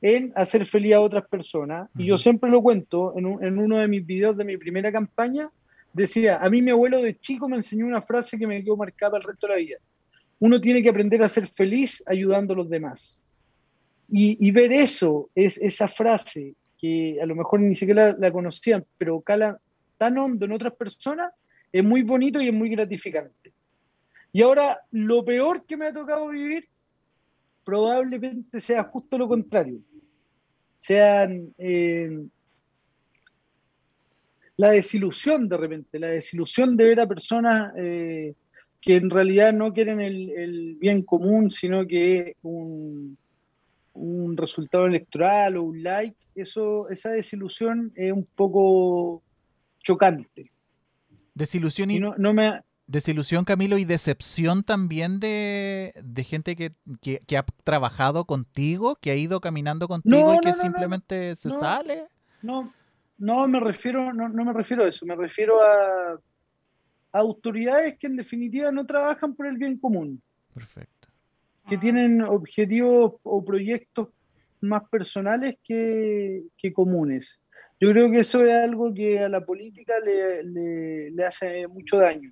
en hacer feliz a otras personas. Y yo siempre lo cuento en, en uno de mis videos de mi primera campaña, decía, a mí mi abuelo de chico me enseñó una frase que me quedó marcada el resto de la vida. Uno tiene que aprender a ser feliz ayudando a los demás. Y, ver eso, es esa frase que a lo mejor ni siquiera la, conocían, pero cala tan hondo en otras personas, es muy bonito y es muy gratificante. Y ahora, lo peor que me ha tocado vivir probablemente sea justo lo contrario. Sean eh, la desilusión de repente, la desilusión de ver a personas eh, que en realidad no quieren el, bien común, sino que un, un, resultado electoral o un like, eso, esa desilusión es un poco chocante. Desilusión y, no, me... Desilusión, Camilo, y decepción también de, gente que, ha trabajado contigo, que ha ido caminando contigo y que simplemente se sale. No, no me refiero, no, me refiero a eso, me refiero a, autoridades que en definitiva no trabajan por el bien común. Perfecto. Que tienen objetivos o proyectos más personales que, comunes. Yo creo que eso es algo que a la política le, le, hace mucho daño.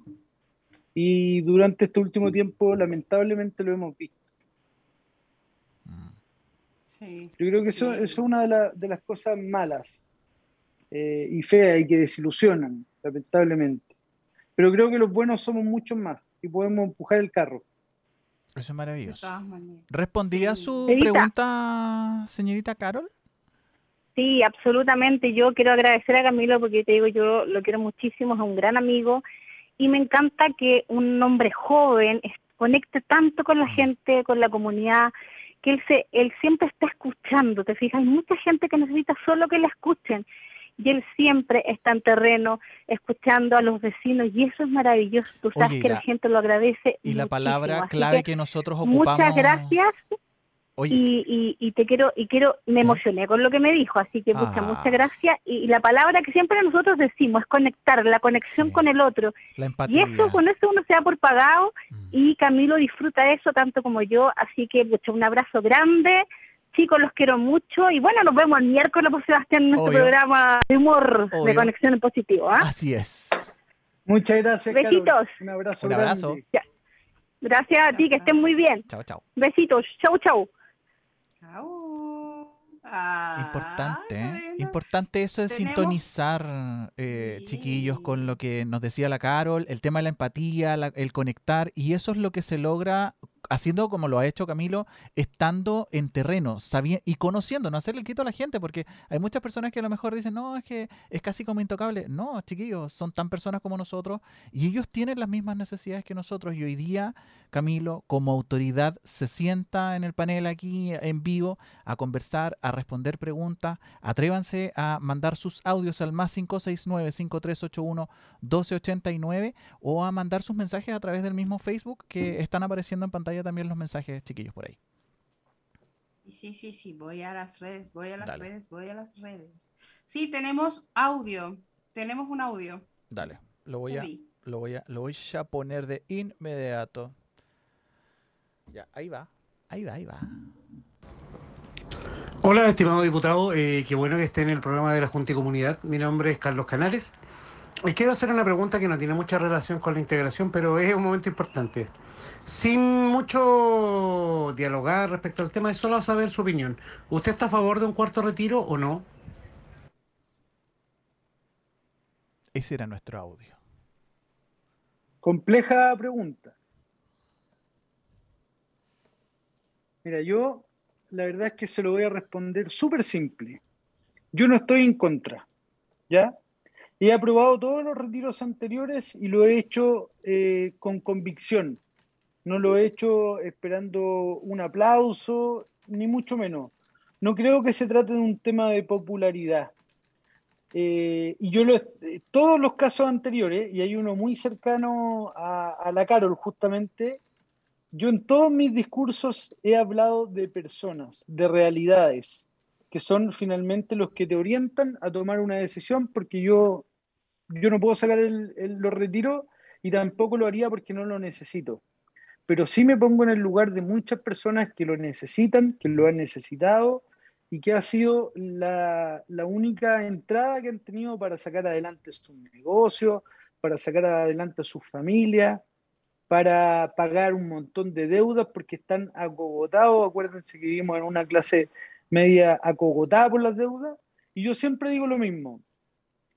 Y durante este último tiempo, lamentablemente, lo hemos visto. Sí, Yo creo que eso, es una de, de las cosas malas eh, y feas y que desilusionan, lamentablemente. Pero creo que los buenos somos muchos más y podemos empujar el carro. Eso es maravilloso. ¿Respondía a su pregunta, señorita Carol? Sí, absolutamente. Yo quiero agradecer a Camilo porque te digo, yo lo quiero muchísimo, es un gran amigo y me encanta que un hombre joven conecte tanto con la mm. gente, con la comunidad, que él, se, él siempre está escuchando, te fijas, hay mucha gente que necesita solo que le escuchen y él siempre está en terreno escuchando a los vecinos y eso es maravilloso. Tú sabes que la, gente lo agradece. Y la palabra clave que, nosotros ocupamos. Muchas gracias. Y, y, te quiero, y quiero, me emocioné con lo que me dijo, así que muchas, ah. muchas gracias. Y, la palabra que siempre nosotros decimos es conectar, la conexión con el otro. y eso, con eso uno se da por pagado mm. y Camilo disfruta eso tanto como yo, así que mucho, un abrazo grande. Chicos, los quiero mucho y bueno, nos vemos el miércoles, por Sebastián, en nuestro programa de humor de conexión en positivo. ¿ah? Así es. Muchas gracias. Besitos. Un abrazo. Un abrazo. Gracias a ti, que estén muy bien. Chao, chao. Besitos. Chau. Importante, ¿eh? importante eso de sintonizar, eh, chiquillos, con lo que nos decía la Carol, el tema de la empatía, el conectar, y eso es lo que se logra haciendo como lo ha hecho Camilo, estando en terreno sabiendo, y conociendo, no hacerle el quito a la gente, porque hay muchas personas que a lo mejor dicen, no, es que es casi como intocable. No, chiquillos, son tan personas como nosotros y ellos tienen las mismas necesidades que nosotros. Y hoy día, Camilo, como autoridad, se sienta en el panel aquí en vivo a conversar, a responder preguntas. Atrévanse a mandar sus audios al más 569-5381-1289 o a mandar sus mensajes a través del mismo Facebook que están apareciendo en pantalla también los mensajes chiquillos por ahí. Sí, sí, sí, sí, voy a las redes, voy a las redes, voy a las redes. Sí, tenemos audio, tenemos un audio. Dale, lo voy a, lo voy a, lo voy a poner de inmediato. Ya, ahí va, ahí va, ahí va. Hola, estimado diputado, eh, qué bueno que esté en el programa de la Junta y Comunidad. Mi nombre es Carlos Canales. Y quiero hacer una pregunta que no tiene mucha relación con la integración, pero es un momento importante. Sin mucho dialogar respecto al tema, es solo saber su opinión. ¿Usted está a favor de un cuarto retiro o no? Ese era nuestro audio. Compleja pregunta. Mira, yo la verdad es que se lo voy a responder súper simple. Yo no estoy en contra, ¿ya? He aprobado todos los retiros anteriores y lo he hecho eh, con convicción. No lo he hecho esperando un aplauso, ni mucho menos. No creo que se trate de un tema de popularidad. Eh, y yo lo, todos los casos anteriores, y hay uno muy cercano a, a la Carol justamente, yo en todos mis discursos he hablado de personas, de realidades, que son finalmente los que te orientan a tomar una decisión, porque yo, yo no puedo sacar el, los retiros y tampoco lo haría porque no lo necesito. Pero sí me pongo en el lugar de muchas personas que lo necesitan, que lo han necesitado y que ha sido la, la única entrada que han tenido para sacar adelante su negocio, para sacar adelante a su familia, para pagar un montón de deudas porque están acogotados. Acuérdense que vivimos en una clase media acogotada por las deudas. Y yo siempre digo lo mismo.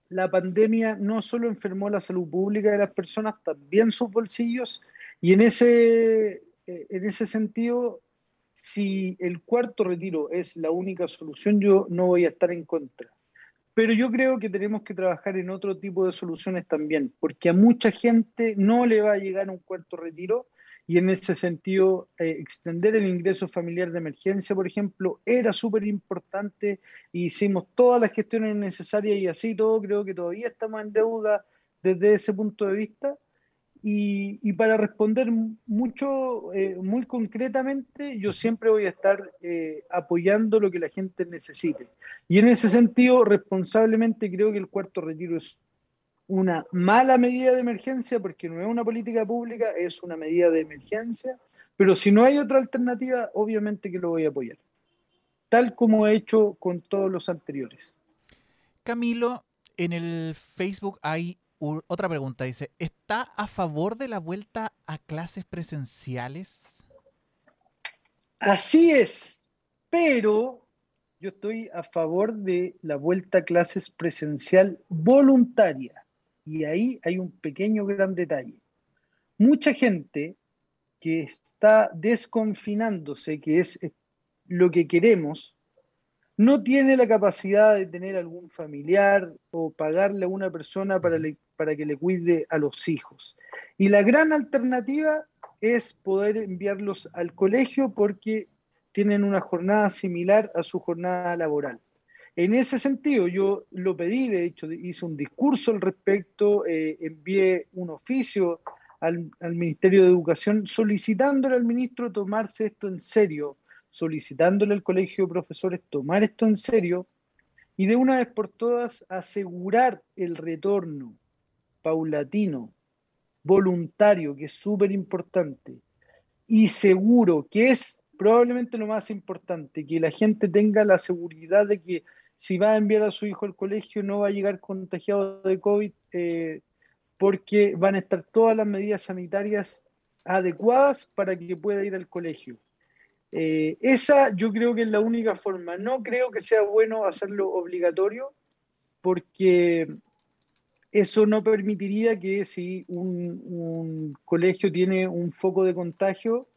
La pandemia no solo enfermó la salud pública de las personas, también sus bolsillos. Y en ese, eh, en ese sentido, si el cuarto retiro es la única solución, yo no voy a estar en contra. Pero yo creo que tenemos que trabajar en otro tipo de soluciones también, porque a mucha gente no le va a llegar un cuarto retiro y en ese sentido eh, extender el ingreso familiar de emergencia, por ejemplo, era súper importante hicimos todas las gestiones necesarias y así todo, creo que todavía estamos en deuda desde ese punto de vista. Y, para responder mucho, eh, muy concretamente, yo siempre voy a estar eh, apoyando lo que la gente necesite. Y en ese sentido, responsablemente creo que el cuarto retiro es una mala medida de emergencia, porque no es una política pública, es una medida de emergencia, pero si no hay otra alternativa, obviamente que lo voy a apoyar, tal como he hecho con todos los anteriores. Camilo, en el Facebook hay otra pregunta, dice, ¿está a favor de la vuelta a clases presenciales? Así es, pero yo estoy a favor de la vuelta a clases presencial voluntaria. Y ahí hay un pequeño gran detalle. Mucha gente que está desconfinándose, que es lo que queremos, no tiene la capacidad de tener algún familiar o pagarle a una persona para, para que le cuide a los hijos. Y la gran alternativa es poder enviarlos al colegio porque tienen una jornada similar a su jornada laboral. En ese sentido, yo lo pedí, de hecho, hice un discurso al respecto, eh, envié un oficio al, al, Ministerio de Educación solicitándole al ministro tomarse esto en serio, solicitándole al Colegio de Profesores tomar esto en serio y de una vez por todas asegurar el retorno paulatino, voluntario, que es súper importante, y seguro, que es probablemente lo más importante, que la gente tenga la seguridad de que si va a enviar a su hijo al colegio no va a llegar contagiado de COVID eh, porque van a estar todas las medidas sanitarias adecuadas para que pueda ir al colegio. Eh, esa yo creo que es la única forma. No creo que sea bueno hacerlo obligatorio porque eso no permitiría que si un, colegio tiene un foco de contagio,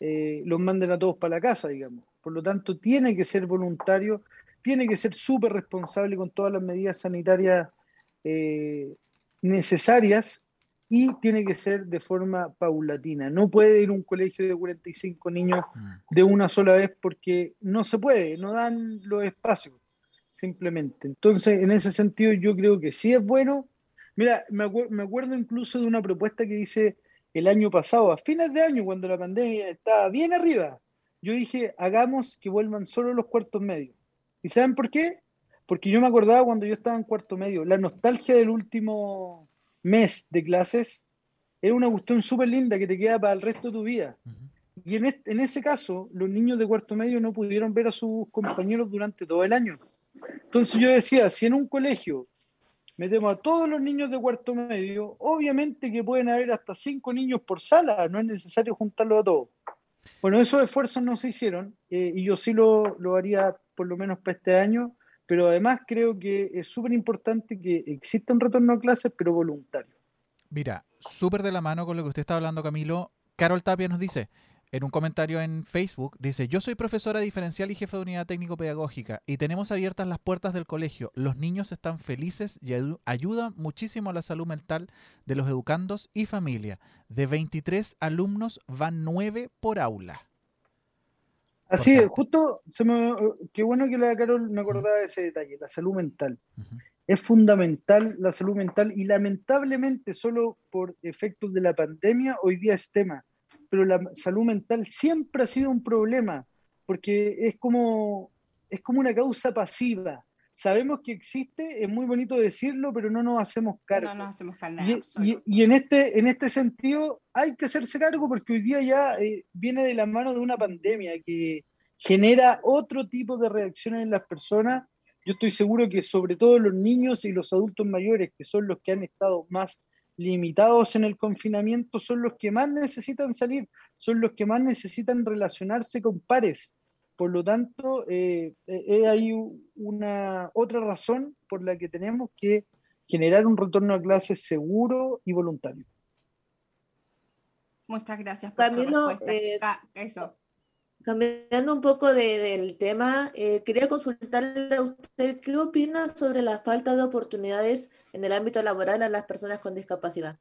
eh, los manden a todos para la casa, digamos. Por lo tanto, tiene que ser voluntario, tiene que ser súper responsable con todas las medidas sanitarias eh, necesarias y tiene que ser de forma paulatina. No puede ir un colegio de 45 niños mm. de una sola vez porque no se puede, no dan los espacios, simplemente. Entonces, en ese sentido, yo creo que sí es bueno. Mira, me, me acuerdo incluso de una propuesta que hice el año pasado, a fines de año, cuando la pandemia estaba bien arriba. Yo dije, hagamos que vuelvan solo los cuartos medios. ¿Y saben por qué? Porque yo me acordaba cuando yo estaba en cuarto medio, la nostalgia del último mes de clases es una cuestión súper linda que te queda para el resto de tu vida. Y en, en ese caso, los niños de cuarto medio no pudieron ver a sus compañeros durante todo el año. Entonces yo decía, si en un colegio metemos a todos los niños de cuarto medio, obviamente que pueden haber hasta cinco niños por sala, no es necesario juntarlos a todos. Bueno, esos esfuerzos no se hicieron eh, y yo sí lo, lo haría por lo menos para este año, pero además creo que es súper importante que exista un retorno a clases, pero voluntario. Mira, súper de la mano con lo que usted está hablando, Camilo. Carol Tapia nos dice, en un comentario en Facebook, dice, yo soy profesora diferencial y jefe de unidad técnico-pedagógica y tenemos abiertas las puertas del colegio. Los niños están felices y ayudan muchísimo a la salud mental de los educandos y familia. De 23 alumnos van 9 por aula. Así es, justo, se me, qué bueno que la Carol me acordaba de ese detalle, la salud mental. Es fundamental la salud mental y lamentablemente solo por efectos de la pandemia hoy día es tema, pero la salud mental siempre ha sido un problema porque es como, es como una causa pasiva sabemos que existe, es muy bonito decirlo, pero no nos hacemos cargo. No nos hacemos cargo. Y, y, en, este, en este sentido hay que hacerse cargo porque hoy día ya eh, viene de la mano de una pandemia que genera otro tipo de reacciones en las personas. Yo estoy seguro que sobre todo los niños y los adultos mayores, que son los que han estado más limitados en el confinamiento, son los que más necesitan salir, son los que más necesitan relacionarse con pares por lo tanto, eh, eh, hay una otra razón por la que tenemos que generar un retorno a clases seguro y voluntario. Muchas gracias por Camilo, eh, ah, eso. Cambiando un poco del tema, quería consultarle a usted qué opina sobre la falta de oportunidades en el ámbito laboral a las personas con discapacidad.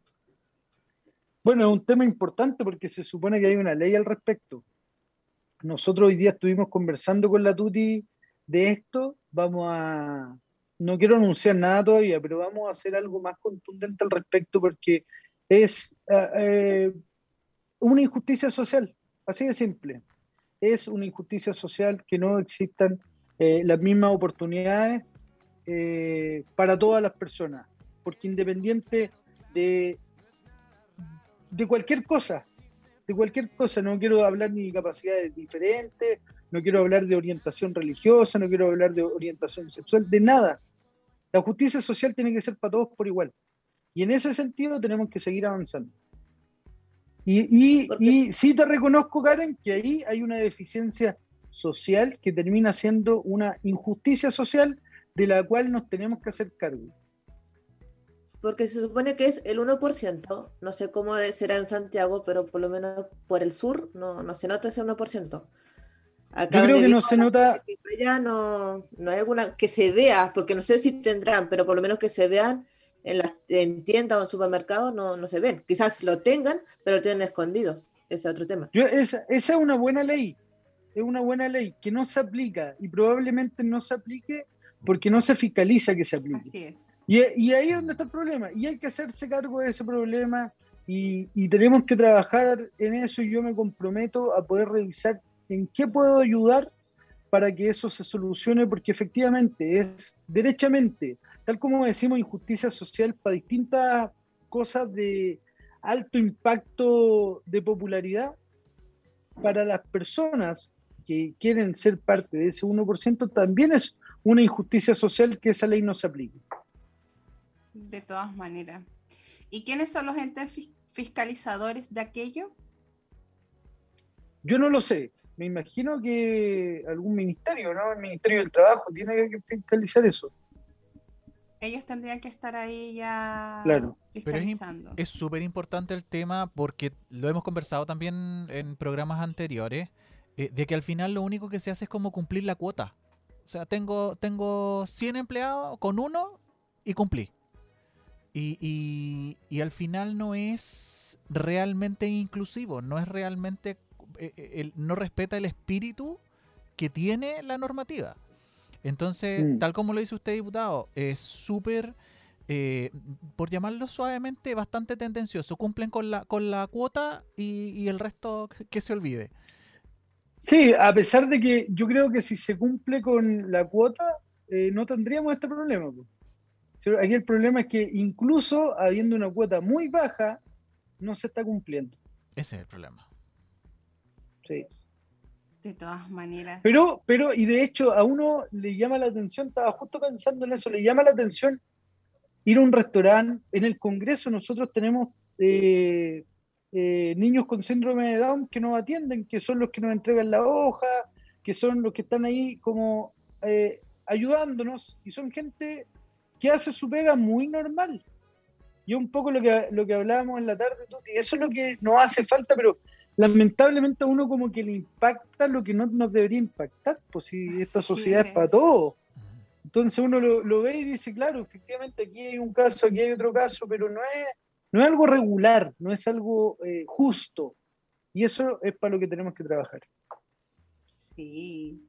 Bueno, es un tema importante porque se supone que hay una ley al respecto. Nosotros hoy día estuvimos conversando con la Tuti de esto. Vamos a, no quiero anunciar nada todavía, pero vamos a hacer algo más contundente al respecto porque es eh, eh, una injusticia social, así de simple. Es una injusticia social que no existan eh, las mismas oportunidades para todas las personas, porque independiente de, de cualquier cosa, de cualquier cosa, no quiero hablar ni de capacidades diferentes, no quiero hablar de orientación religiosa, no quiero hablar de orientación sexual, de nada. La justicia social tiene que ser para todos por igual. Y en ese sentido tenemos que seguir avanzando. Y, y, sí te reconozco, Karen, que ahí hay una deficiencia social que termina siendo una injusticia social de la cual nos tenemos que hacer cargo porque se supone que es el 1%, no sé cómo será en Santiago, pero por lo menos por el sur no, no se nota ese 1%. Acá Yo creo que no se nota... Ya no, no hay alguna que se vea, porque no sé si tendrán, pero por lo menos que se vean en las en tiendas o en supermercados no, no se ven. Quizás lo tengan, pero lo tienen escondidos. Ese es otro tema. Yo, esa, esa es una buena ley, es una buena ley que no se aplica y probablemente no se aplique porque no se fiscaliza que se aplique. Así es. Y, ahí es donde está el problema. Y hay que hacerse cargo de ese problema y, y, tenemos que trabajar en eso y yo me comprometo a poder revisar en qué puedo ayudar para que eso se solucione, porque efectivamente es derechamente, tal como decimos, injusticia social para distintas cosas de alto impacto de popularidad, para las personas que quieren ser parte de ese 1%, también es una injusticia social que esa ley no se aplique. De todas maneras. ¿Y quiénes son los entes fiscalizadores de aquello? Yo no lo sé. Me imagino que algún ministerio, ¿no? El Ministerio del Trabajo tiene que fiscalizar eso. Ellos tendrían que estar ahí ya claro. fiscalizando. Pero es súper importante el tema porque lo hemos conversado también en programas anteriores, eh, de que al final lo único que se hace es como cumplir la cuota. O sea, tengo, tengo 100 empleados con uno y cumplí. Y, y, y al final no es realmente inclusivo, no es realmente eh, eh, no respeta el espíritu que tiene la normativa. Entonces, mm. tal como lo dice usted, diputado, es súper, eh, por llamarlo suavemente, bastante tendencioso. Cumplen con la, con la cuota y, el resto que se olvide. Sí, a pesar de que yo creo que si se cumple con la cuota, no tendríamos este problema. Aquí el problema es que incluso habiendo una cuota muy baja, no se está cumpliendo. Ese es el problema. Sí. De todas maneras. Pero, pero, y de hecho, a uno le llama la atención, estaba justo pensando en eso, le llama la atención ir a un restaurante. En el Congreso nosotros tenemos eh, eh, niños con síndrome de Down que nos atienden, que son los que nos entregan la hoja, que son los que están ahí como eh, ayudándonos, y son gente que hace su pega muy normal. Y un poco lo que, lo que hablábamos en la tarde, y eso es lo que nos hace falta, pero lamentablemente a uno como que le impacta lo que no nos debería impactar, pues si esta sociedad es, para todos. Entonces uno lo, ve y dice, claro, efectivamente aquí hay un caso, aquí hay otro caso, pero no es, no es algo regular, no es algo eh, justo. Y eso es para lo que tenemos que trabajar. Sí,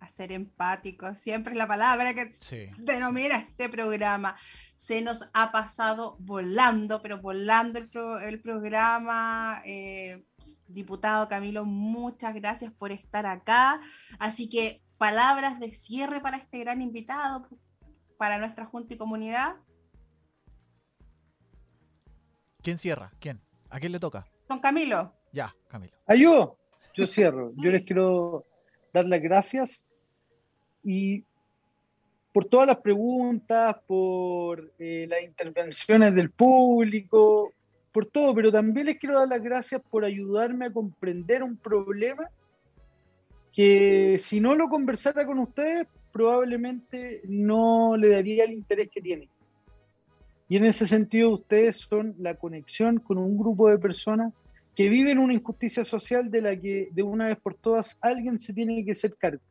a ser empáticos, siempre es la palabra que denomina este programa. Se nos ha pasado volando, pero volando el, el programa. Eh, Diputado Camilo, muchas gracias por estar acá. Así que palabras de cierre para este gran invitado, para nuestra Junta y Comunidad. ¿Quién cierra? ¿Quién? ¿A quién le toca? Con Camilo. Ya, Camilo. ¿A yo? Yo cierro. Yo les quiero dar las gracias y por todas las preguntas, por eh, las intervenciones del público, por todo, pero también les quiero dar las gracias por ayudarme a comprender un problema que si no lo conversara con ustedes, probablemente no le daría el interés que tiene. Y en ese sentido, ustedes son la conexión con un grupo de personas que viven una injusticia social de la que de una vez por todas alguien se tiene que hacer cargo.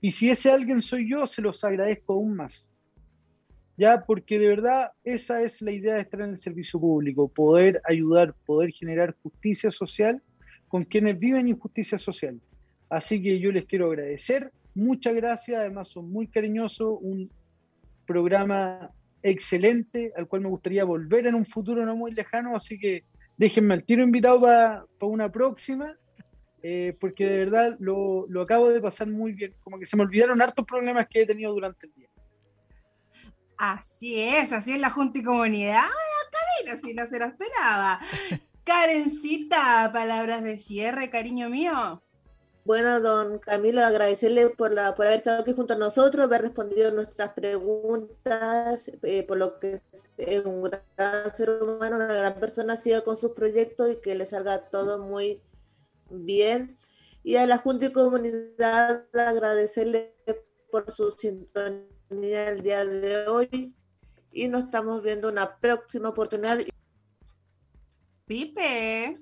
Y si ese alguien soy yo, se los agradezco aún más. Ya porque de verdad esa es la idea de estar en el servicio público, poder ayudar, poder generar justicia social con quienes viven injusticia social. Así que yo les quiero agradecer, muchas gracias, además son muy cariñosos, un programa excelente al cual me gustaría volver en un futuro no muy lejano, así que déjenme al tiro invitado para una próxima, eh, porque de verdad lo, lo acabo de pasar muy bien, como que se me olvidaron hartos problemas que he tenido durante el día. Así es, así es la Junta y Comunidad. Camilo, si no se lo esperaba. Karencita, palabras de cierre, cariño mío. Bueno, don Camilo, agradecerle por, la, por haber estado aquí junto a nosotros, haber respondido nuestras preguntas, eh, por lo que es un gran ser humano, una gran persona, siga con sus proyectos y que le salga todo muy bien. Y a la Junta y Comunidad agradecerle por su sintonía el día de hoy y nos estamos viendo una próxima oportunidad. Pipe.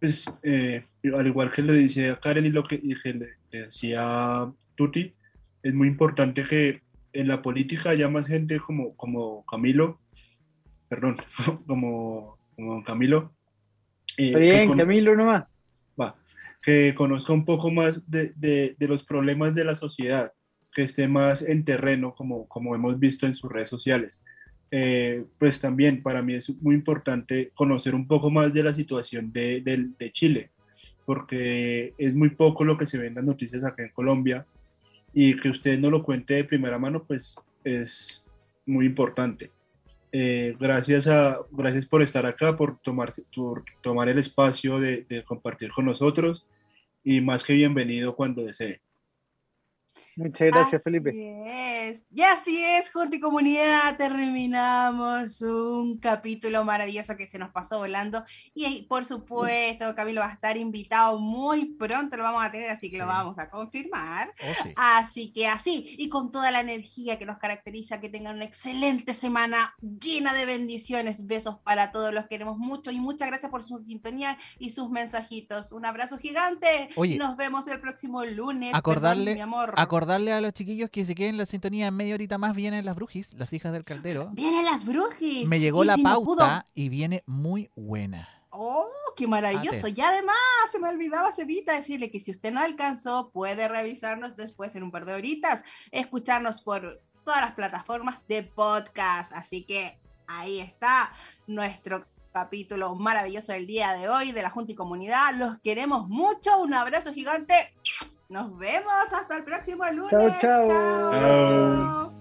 Pues, eh, al igual que le dice a Karen y lo que, le, decía Tuti, es muy importante que en la política haya más gente como, como Camilo, perdón, como, como Camilo. Eh, bien, Camilo nomás. Que conozca un poco más de, de, de los problemas de la sociedad que esté más en terreno, como, como hemos visto en sus redes sociales. Eh, pues también para mí es muy importante conocer un poco más de la situación de, de, Chile, porque es muy poco lo que se ve en las noticias acá en Colombia y que usted no lo cuente de primera mano, pues es muy importante. Eh, gracias, a, gracias por estar acá, por tomar, por tomar el espacio de, de compartir con nosotros y más que bienvenido cuando desee. Muchas gracias, así Felipe. Es. Y así es, Junta y Comunidad, terminamos un capítulo maravilloso que se nos pasó volando. Y por supuesto, Camilo va a estar invitado muy pronto, lo vamos a tener, así que lo vamos a confirmar. Oh, así que así, y con toda la energía que nos caracteriza, que tengan una excelente semana llena de bendiciones. Besos para todos, los queremos mucho y muchas gracias por su sintonía y sus mensajitos. Un abrazo gigante. y Nos vemos el próximo lunes. Acordarle, mi amor darle a los chiquillos que se queden en la sintonía media horita más. Vienen las brujis, las hijas del caldero. Vienen las brujis. Me llegó la pauta y viene muy buena. ¡Oh, qué maravilloso! Y además, se me olvidaba, Cevita, decirle que si usted no alcanzó, puede revisarnos después en un par de horitas, escucharnos por todas las plataformas de podcast. Así que ahí está nuestro capítulo maravilloso del día de hoy de la Junta y Comunidad. Los queremos mucho. Un abrazo gigante. Nos vemos hasta el próximo lunes. chao. chao. chao.